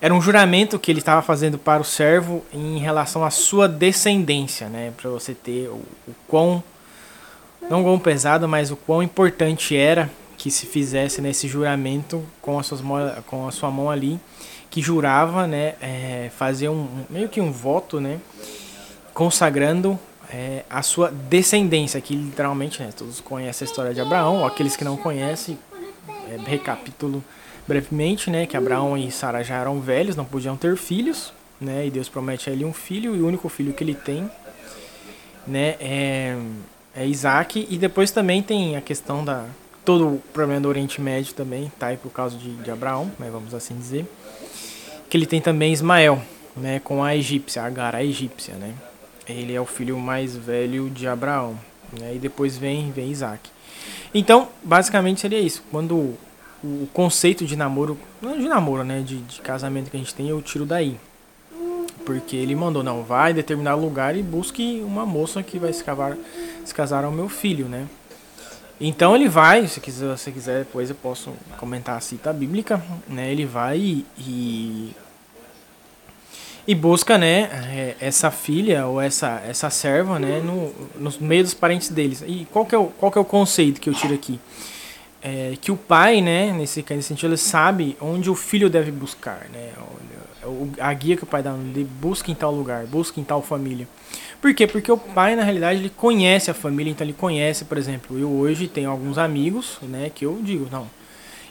era um juramento que ele estava fazendo para o servo em relação à sua descendência, né? Para você ter o, o quão, não quão pesado, mas o quão importante era que se fizesse nesse juramento com, as suas, com a sua mão ali, que jurava, né? é, fazer um- meio que um voto, né? Consagrando é, a sua descendência, que literalmente, né, todos conhecem a história de Abraão, ou aqueles que não conhecem, é, recapitulo brevemente, né, que Abraão e Sara já eram velhos, não podiam ter filhos, né, e Deus promete a ele um filho, e o único filho que ele tem, né, é, é Isaac, e depois também tem a questão da, todo o problema do Oriente Médio também, tá? Aí por causa de, de Abraão, né, vamos assim dizer, que ele tem também Ismael, né, com a egípcia, Agar, a egípcia, né, ele é o filho mais velho de Abraão, né, e depois vem, vem Isaac. Então, basicamente seria isso. Quando o, conceito de namoro, não é de namoro, né, de, de casamento que a gente tem, eu tiro daí. Porque ele mandou, não, vai em determinado lugar e busque uma moça que vai se, cavar, se casar ao meu filho, né. Então ele vai, se quiser, se quiser depois eu posso comentar a cita bíblica, né, ele vai e, e e busca né é, essa filha ou essa essa serva né no, no meio dos parentes deles. E qual que é o qual que é o conceito que eu tiro aqui é, que o pai né nesse nesse sentido ele sabe onde o filho deve buscar né? O- a guia que o pai dá ele busca em tal lugar busca em tal família. Por quê? Porque o pai na realidade ele conhece a família então ele conhece por exemplo eu hoje tenho alguns amigos né que eu digo não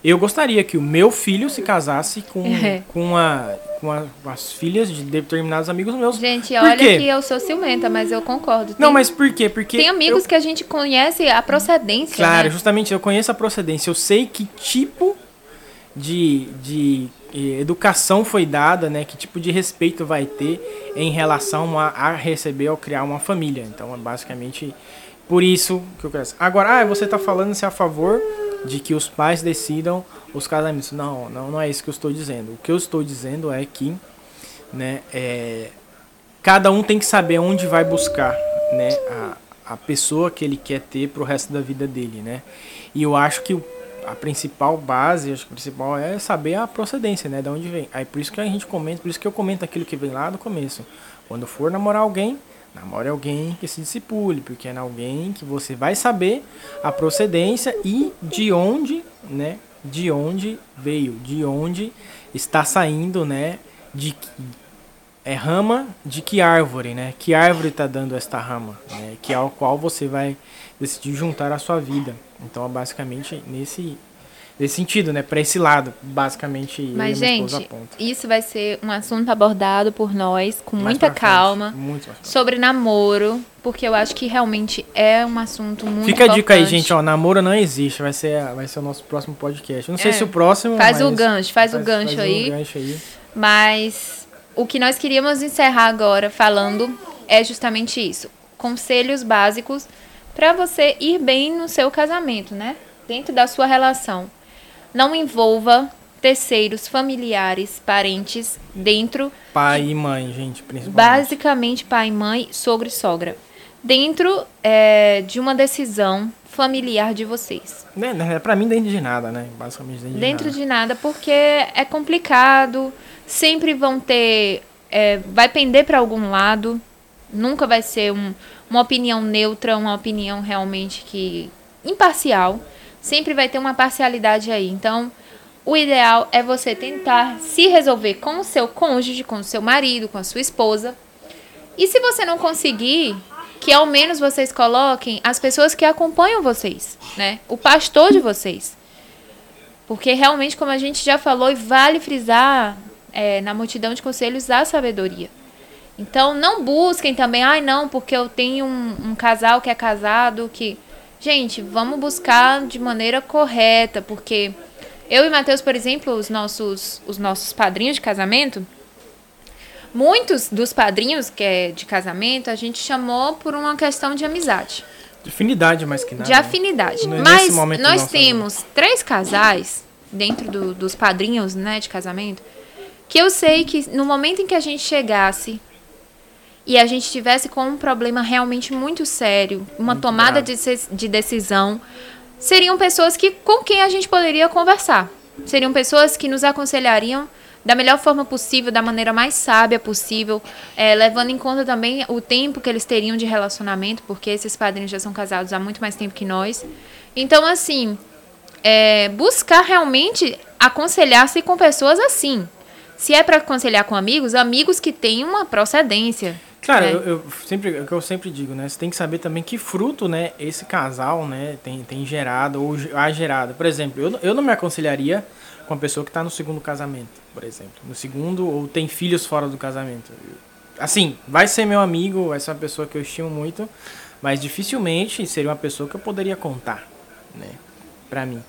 eu gostaria que o meu filho se casasse com, É. com, a, com a- as filhas de determinados amigos meus. Gente, Por olha quê? que eu sou ciumenta, mas eu concordo. Não, Tem- mas por quê? Porque. Tem amigos eu- que a gente conhece a procedência. Claro, né? justamente, eu conheço a procedência. Eu sei que tipo de, de eh, educação foi dada, né? Que tipo de respeito vai ter em relação a, a receber ou criar uma família. Então, é basicamente por isso que eu quero. Agora, ah, você tá falando se é a favor de que os pais decidam os casamentos. Não, não, não é isso que eu estou dizendo. O que eu estou dizendo é que, né, é, cada um tem que saber onde vai buscar, né, a, a pessoa que ele quer ter pro resto da vida dele, né? E eu acho que o- a principal base, acho que o principal é saber a procedência, né, de onde vem. Aí por isso que a gente comenta, por isso que eu comento aquilo que vem lá do começo. Quando for namorar alguém, namore alguém que se discipule, porque é alguém que você vai saber a procedência e de onde, né, de onde veio, de onde está saindo, né? De é rama de que árvore, né? Que árvore está dando esta rama, né? Que ao qual você vai decidir juntar a sua vida. Então, é basicamente nesse nesse sentido, né? Para esse lado, basicamente. Mas, e gente, isso vai ser um assunto abordado por nós com Mais muita calma. frente. Sobre namoro, porque eu acho que realmente é um assunto muito Fica a dica aí, importante. gente, ó, namoro não existe, vai ser, vai ser o nosso próximo podcast. Eu não sei É. se o próximo, Faz o gancho, faz o gancho aí. o gancho aí. Mas o que nós queríamos encerrar agora falando é justamente isso. Conselhos básicos para você ir bem no seu casamento, né? Dentro da sua relação. Não envolva terceiros, familiares, parentes dentro, Pai e mãe, gente, principalmente. basicamente pai, mãe, sogro e sogra. Dentro é, de uma decisão familiar de vocês. Né, né, pra mim, dentro de nada, né? Basicamente dentro de Dentro nada. de nada, porque é complicado, sempre vão ter. é, vai pender para algum lado, nunca vai ser um- uma opinião neutra, uma opinião realmente que. imparcial. Sempre vai ter uma parcialidade aí. Então, o ideal é você tentar se resolver com o seu cônjuge, com o seu marido, com a sua esposa. E se você não conseguir, que ao menos vocês coloquem as pessoas que acompanham vocês, né? O pastor de vocês. Porque realmente, como a gente já falou, e vale frisar é, na multidão de conselhos a sabedoria. Então, não busquem também, ai não, porque eu tenho um, um casal que é casado, que. Gente, vamos buscar de maneira correta, porque eu e Matheus, por exemplo, os nossos, os nossos padrinhos de casamento, muitos dos padrinhos que é de casamento, a gente chamou por uma questão de amizade De afinidade mais que nada. de né? afinidade. Nesse Mas nós nossa temos três casais dentro do- dos padrinhos, né, de casamento, que eu sei que no momento em que a gente chegasse e a gente tivesse com um problema realmente muito sério, uma Muito tomada de, de decisão, seriam pessoas que com quem a gente poderia conversar. Seriam pessoas que nos aconselhariam da melhor forma possível, da maneira mais sábia possível, eh, levando em conta também o tempo que eles teriam de relacionamento, porque esses padrinhos já são casados há muito mais tempo que nós. Então, assim, é, buscar realmente aconselhar-se com pessoas assim. Se é para aconselhar com amigos, amigos que tenham uma procedência. Cara, né? eu, eu sempre, é o que eu sempre digo, né? Você tem que saber também que fruto, né, esse casal, né, tem, tem gerado ou a gerado. Por exemplo, eu, não- eu não me aconselharia com a pessoa que tá no segundo casamento, por exemplo. No segundo, ou tem filhos fora do casamento. Assim, vai ser meu amigo, vai ser uma pessoa que eu estimo muito, mas dificilmente seria uma pessoa que eu poderia contar, né, pra mim.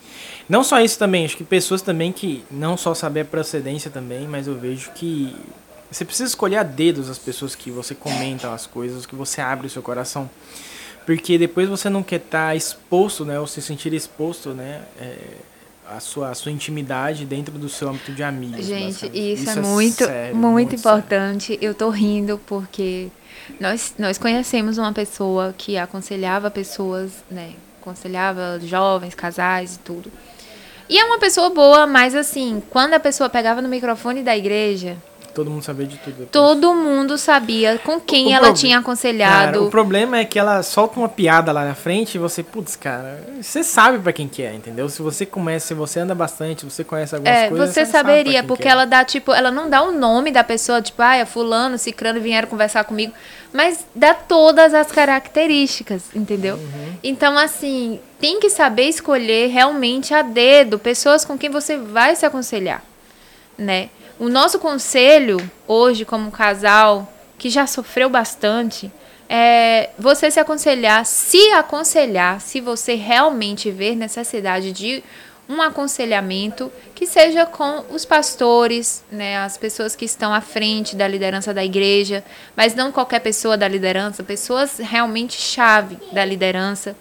Não só isso também, acho que pessoas também que não só saber a procedência também, mas eu vejo que você precisa escolher a dedos as pessoas que você comenta as coisas, que você abre o seu coração. Porque depois você não quer estar exposto, né? Ou se sentir exposto, né? É, a, sua, a sua intimidade dentro do seu âmbito de amigos. Gente, basicamente. isso, é muito, sério, muito, sério. importante. Eu tô rindo porque nós, nós conhecemos uma pessoa que aconselhava pessoas, né? Aconselhava jovens, casais e tudo. E é uma pessoa boa, mas assim, quando a pessoa pegava no microfone da igreja, Todo mundo sabia de tudo. depois. todo mundo sabia com quem O ela tinha Cara, aconselhado. o problema é que ela solta uma piada lá na frente e você, putz, cara, você sabe pra quem que é, entendeu? Se você começa, se você anda bastante, você conhece algumas É, coisas, você sabe pra saberia, quem porque que é. ela dá, tipo, ela não dá o nome da pessoa, tipo, ah, é fulano, cicrano vieram conversar comigo, mas dá todas as características, entendeu? Uhum. Então, assim, tem que saber escolher realmente a dedo pessoas com quem você vai se aconselhar, né? O nosso conselho hoje, como casal que já sofreu bastante, é você se aconselhar, se aconselhar, se você realmente ver necessidade de um aconselhamento que seja com os pastores, né, as pessoas que estão à frente da liderança da igreja, mas não qualquer pessoa da liderança, pessoas realmente chave da liderança,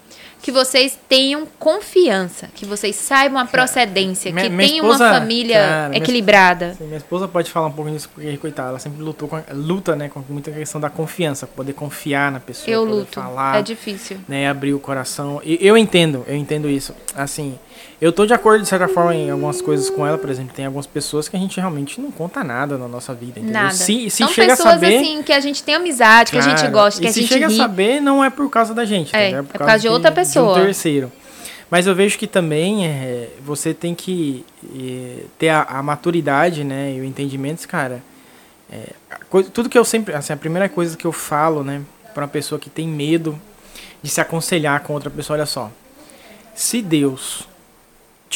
que vocês tenham confiança, que vocês saibam a procedência, minha- que minha tenham esposa- uma família cara, minha- equilibrada. Sim, minha esposa pode falar um pouco disso, porque, coitada, ela sempre lutou com luta, né, com muita questão da confiança, poder confiar na pessoa, Eu luto, falar, é difícil. né, abrir o coração. E eu entendo, eu entendo isso. Assim, eu tô de acordo de certa forma em algumas coisas com ela, por exemplo, tem algumas pessoas que a gente realmente não conta nada na nossa vida, entendeu? Nada. Se, se São chega a pessoas saber, assim que a gente tem amizade, que a gente gosta, que a se gente chega ri. a saber, não é por causa da gente, É, entendeu? é por causa de outra pessoa. De um terceiro. Mas eu vejo que também é, você tem que é, ter a, a, maturidade, né, e o entendimento, cara. É, coisa, tudo que eu sempre, assim, a primeira coisa que eu falo, né, para uma pessoa que tem medo de se aconselhar com outra pessoa, olha só. Se Deus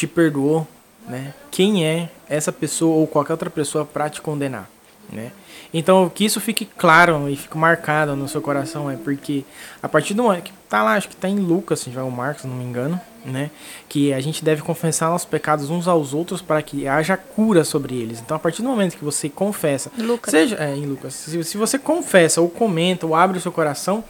te perdoou, né, quem é essa pessoa ou qualquer outra pessoa para te condenar, né? Então, que isso fique claro e fique marcado no seu coração é porque a partir do momento que tá lá, acho que tá em Lucas, se o Marcos, não me engano, né? Que a gente deve confessar nossos pecados uns aos outros para que haja cura sobre eles. Então, a partir do momento que você confessa, Lucas. seja é, em Lucas, se, se você confessa ou comenta ou abre o seu coração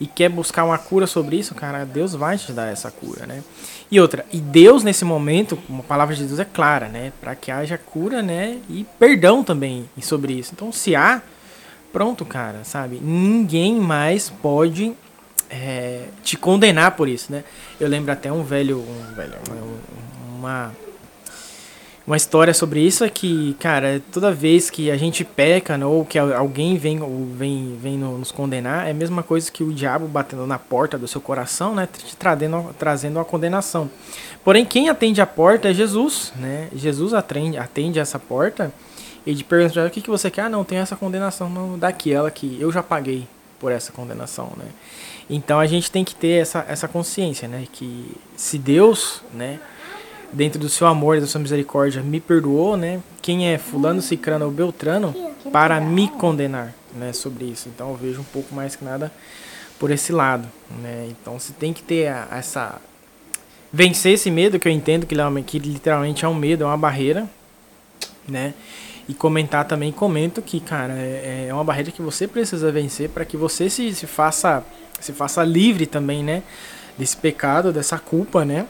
e quer buscar uma cura sobre isso, cara, Deus vai te dar essa cura, né? E outra, e Deus nesse momento, uma palavra de Deus é clara, né? Para que haja cura, né? E perdão também sobre isso. Então, se há, pronto, cara, sabe? Ninguém mais pode é, te condenar por isso, né? Eu lembro até um velho, um velho uma uma história sobre isso é que, cara, toda vez que a gente peca né, ou que alguém vem, vem, vem nos condenar, é a mesma coisa que o diabo batendo na porta do seu coração, né, te trazendo, trazendo a condenação. Porém, quem atende a porta é Jesus, né? Jesus atende, atende essa porta e de pergunta o que, que você quer? Ah, não, tem essa condenação não, daquela que eu já paguei por essa condenação, né? Então a gente tem que ter essa, essa consciência, né? Que se Deus, né? Dentro do seu amor e da sua misericórdia me perdoou, né? Quem é fulano, cicrano ou beltrano para me condenar, né? Sobre isso. Então eu vejo um pouco mais que nada por esse lado, né? Então você tem que ter a, essa vencer esse medo que eu entendo que, que literalmente é um medo, é uma barreira, né? E comentar também, comento que, cara, é, é uma barreira que você precisa vencer para que você se, se faça se faça livre também, né? Desse pecado, dessa culpa, né?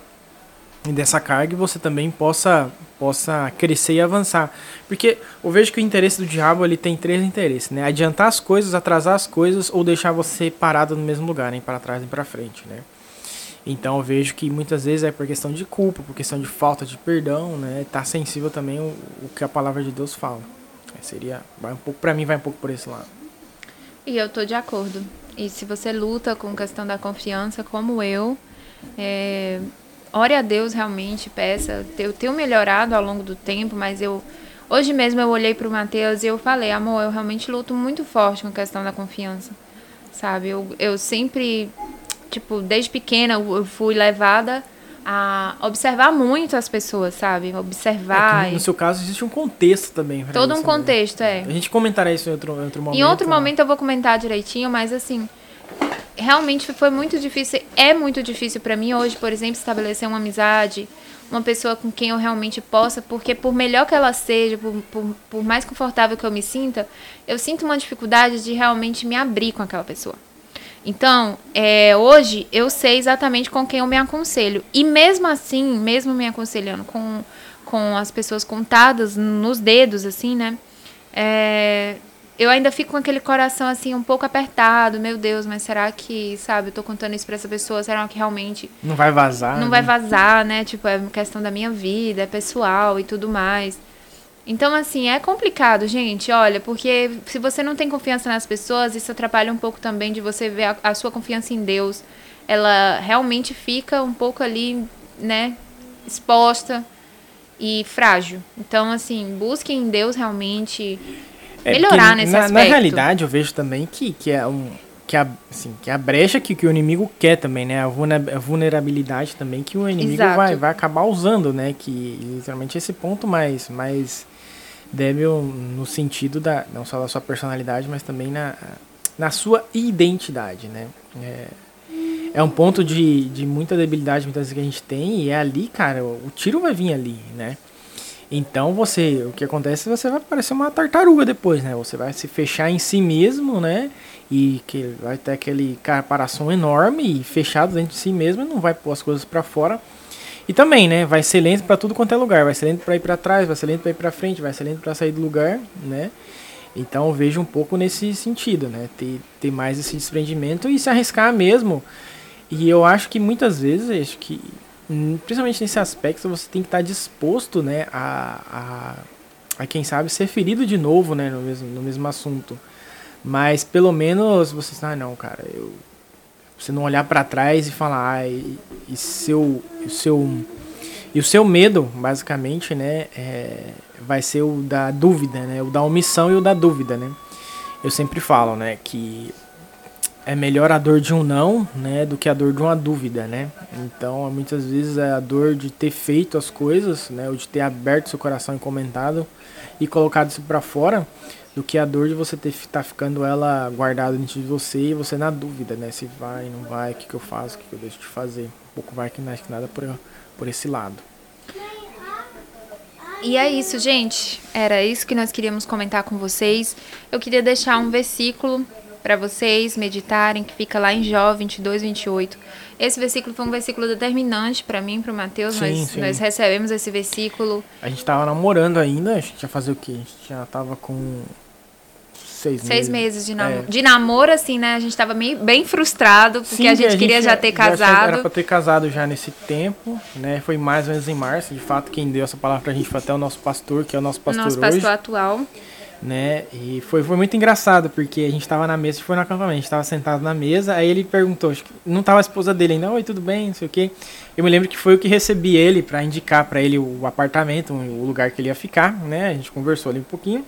Dessa carga você também possa possa crescer e avançar. Porque eu vejo que o interesse do diabo ele tem três interesses, né? Adiantar as coisas, atrasar as coisas ou deixar você parado no mesmo lugar, nem para trás nem para frente, né? Então eu vejo que muitas vezes é por questão de culpa, por questão de falta de perdão, né? Tá sensível também o, o que a palavra de Deus fala. Seria vai um pouco para mim vai um pouco por esse lado. E eu tô de acordo. E se você luta com questão da confiança, como eu, é, ore a Deus realmente, peça. Eu tenho melhorado ao longo do tempo, mas eu. Hoje mesmo eu olhei para o Mateus e eu falei, amor, eu realmente luto muito forte com a questão da confiança. Sabe? Eu, eu sempre, tipo, desde pequena eu fui levada a observar muito as pessoas, sabe? Observar. É no seu caso, existe um contexto também. Todo isso, um contexto, né? é. A gente comentará isso em outro, em outro momento. Em outro momento eu vou comentar direitinho, mas assim. Realmente foi muito difícil, é muito difícil para mim hoje, por exemplo, estabelecer uma amizade, uma pessoa com quem eu realmente possa, porque por melhor que ela seja, por, por, por mais confortável que eu me sinta, eu sinto uma dificuldade de realmente me abrir com aquela pessoa. Então, é, hoje eu sei exatamente com quem eu me aconselho. E mesmo assim, mesmo me aconselhando com, com as pessoas contadas nos dedos, assim, né? É, eu ainda fico com aquele coração, assim, um pouco apertado. Meu Deus, mas será que, sabe, eu tô contando isso pra essa pessoa? Será que realmente. Não vai vazar? Não né? vai vazar, né? Tipo, é questão da minha vida, é pessoal e tudo mais. Então, assim, é complicado, gente. Olha, porque se você não tem confiança nas pessoas, isso atrapalha um pouco também de você ver a, a, sua confiança em Deus. Ela realmente fica um pouco ali, né, exposta e frágil. Então, assim, busquem em Deus realmente é, melhorar nesse na, aspecto. Na realidade, eu vejo também que, que é um que a, assim, que a brecha que, que o inimigo quer também, né? A vulnerabilidade também que o inimigo vai, vai acabar usando, né? Que literalmente esse ponto mais, mais débil no sentido da não só da sua personalidade, mas também na, na sua identidade, né? É, é um ponto de, de muita debilidade muitas vezes que a gente tem e é ali, cara, o, o tiro vai vir ali, né? Então você, o que acontece, você vai parecer uma tartaruga depois, né? Você vai se fechar em si mesmo, né? E que vai ter aquele caparação enorme e fechado dentro de si mesmo e não vai pôr as coisas para fora e também, né, vai ser lento para tudo quanto é lugar, vai ser lento para ir para trás, vai ser lento para ir para frente, vai ser lento para sair do lugar, né? Então eu vejo um pouco nesse sentido, né? Ter, ter mais esse desprendimento e se arriscar mesmo. E eu acho que muitas vezes, acho que principalmente nesse aspecto, você tem que estar disposto, né, a, a, a quem sabe ser ferido de novo, né, no mesmo, no mesmo assunto. Mas pelo menos você, ah, não, cara, eu você não olhar para trás e falar, ai, e seu, o seu e o seu medo, basicamente, né, é, vai ser o da dúvida, né, o da omissão e o da dúvida, né. Eu sempre falo, né, que é melhor a dor de um não, né, do que a dor de uma dúvida, né. Então, muitas vezes é a dor de ter feito as coisas, né, ou de ter aberto seu coração e comentado e colocado isso para fora, do que a dor de você ter tá ficando ela guardada dentro de você e você na dúvida, né, se vai, não vai, o que, que eu faço, o que, que eu deixo de fazer. Um pouco vai que mais que nada por por esse lado. E é isso, gente. Era isso que nós queríamos comentar com vocês. Eu queria deixar um versículo para vocês meditarem, que fica lá em Jó 22, 28. Esse versículo foi um versículo determinante para mim, para o Matheus. Nós, sim. nós recebemos esse versículo. A gente estava namorando ainda, a gente ia fazer o quê? A gente já estava com seis, seis meses. meses de, namoro. É. de namoro, assim, né? A gente tava meio, bem frustrado, porque Sim, a, gente a gente queria já ter casado. Já era pra ter casado já nesse tempo, né? Foi mais ou menos em março. De fato, quem deu essa palavra pra gente foi até o nosso pastor, que é o nosso pastor nosso hoje. pastor atual. Né? E foi, foi muito engraçado, porque a gente tava na mesa, foi no acampamento, a gente tava sentado na mesa, aí ele perguntou, não tava a esposa dele ainda, oi, tudo bem, não sei o quê. Eu me lembro que foi o que recebi ele para indicar para ele o apartamento, o lugar que ele ia ficar, né? A gente conversou ali um pouquinho.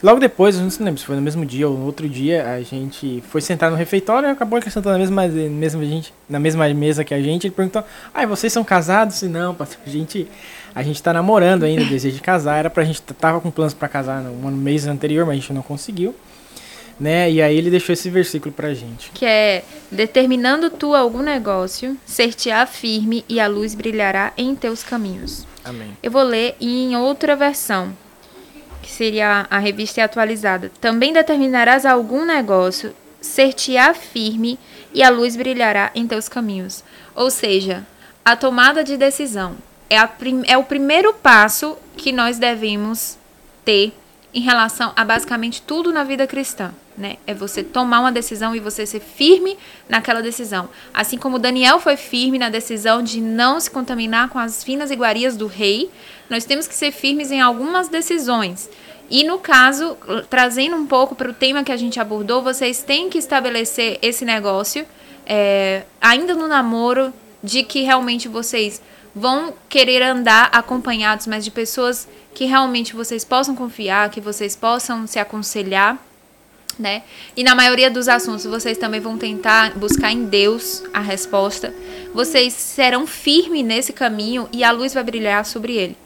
Logo depois, eu não se lembro se foi no mesmo dia ou no outro dia, a gente foi sentar no refeitório e acabou que sentou na mesma, mesma, gente, na mesma mesa que a gente. Ele perguntou: Ah, vocês são casados? E não, a gente, a gente tá namorando ainda, desejo de casar. Era pra gente, tava com planos para casar no, no mês anterior, mas a gente não conseguiu. Né? E aí ele deixou esse versículo pra gente. Que é: Determinando tu algum negócio, ser-te-á firme e a luz brilhará em teus caminhos. Amém. Eu vou ler em outra versão que seria a revista atualizada, também determinarás algum negócio, ser-te-á firme e a luz brilhará em teus caminhos. Ou seja, a tomada de decisão é, a é o primeiro passo que nós devemos ter em relação a basicamente tudo na vida cristã. Né? É você tomar uma decisão e você ser firme naquela decisão. Assim como Daniel foi firme na decisão de não se contaminar com as finas iguarias do rei, nós temos que ser firmes em algumas decisões. E no caso, trazendo um pouco para o tema que a gente abordou, vocês têm que estabelecer esse negócio, é, ainda no namoro, de que realmente vocês vão querer andar acompanhados, mas de pessoas que realmente vocês possam confiar, que vocês possam se aconselhar, né? E na maioria dos assuntos vocês também vão tentar buscar em Deus a resposta. Vocês serão firmes nesse caminho e a luz vai brilhar sobre ele.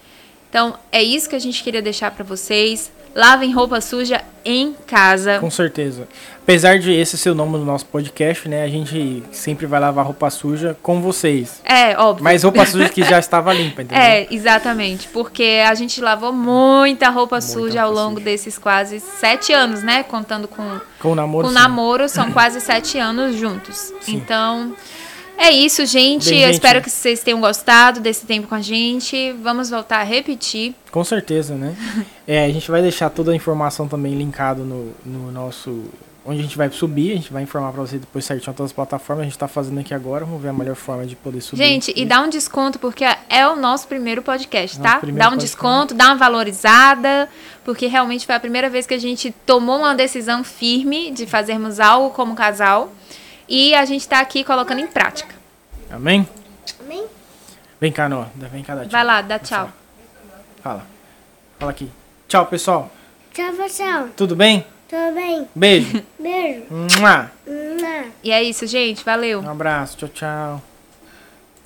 Então, é isso que a gente queria deixar para vocês. Lavem roupa suja em casa. Com certeza. Apesar de esse ser o nome do nosso podcast, né? A gente sempre vai lavar roupa suja com vocês. É, óbvio. Mas roupa suja que já estava limpa, entendeu? É, exatamente. Porque a gente lavou muita roupa muita suja roupa ao longo suja. desses quase sete anos, né? Contando com, com o namoro. Com o namoro, são quase sete anos juntos. Sim. Então, é isso, gente. Bem, Eu gente. espero que vocês tenham gostado desse tempo com a gente. Vamos voltar a repetir. Com certeza, né? é, a gente vai deixar toda a informação também linkado no, no nosso. Onde a gente vai subir, a gente vai informar pra vocês depois certinho todas as plataformas. A gente tá fazendo aqui agora, vamos ver a melhor forma de poder subir. Gente, e dá um desconto, porque é o nosso primeiro podcast, tá? Primeiro dá um podcast. desconto, dá uma valorizada, porque realmente foi a primeira vez que a gente tomou uma decisão firme de fazermos algo como casal. E a gente está aqui colocando em prática. Amém? Amém. Vem cá, Noah. Vem cá, dá tchau. Vai lá, dá tchau. Fala. Fala aqui. Tchau, pessoal. Tchau, pessoal. Tudo bem? Tudo bem. Beijo. Beijo. Mua. E é isso, gente. Valeu. Um abraço. Tchau, tchau.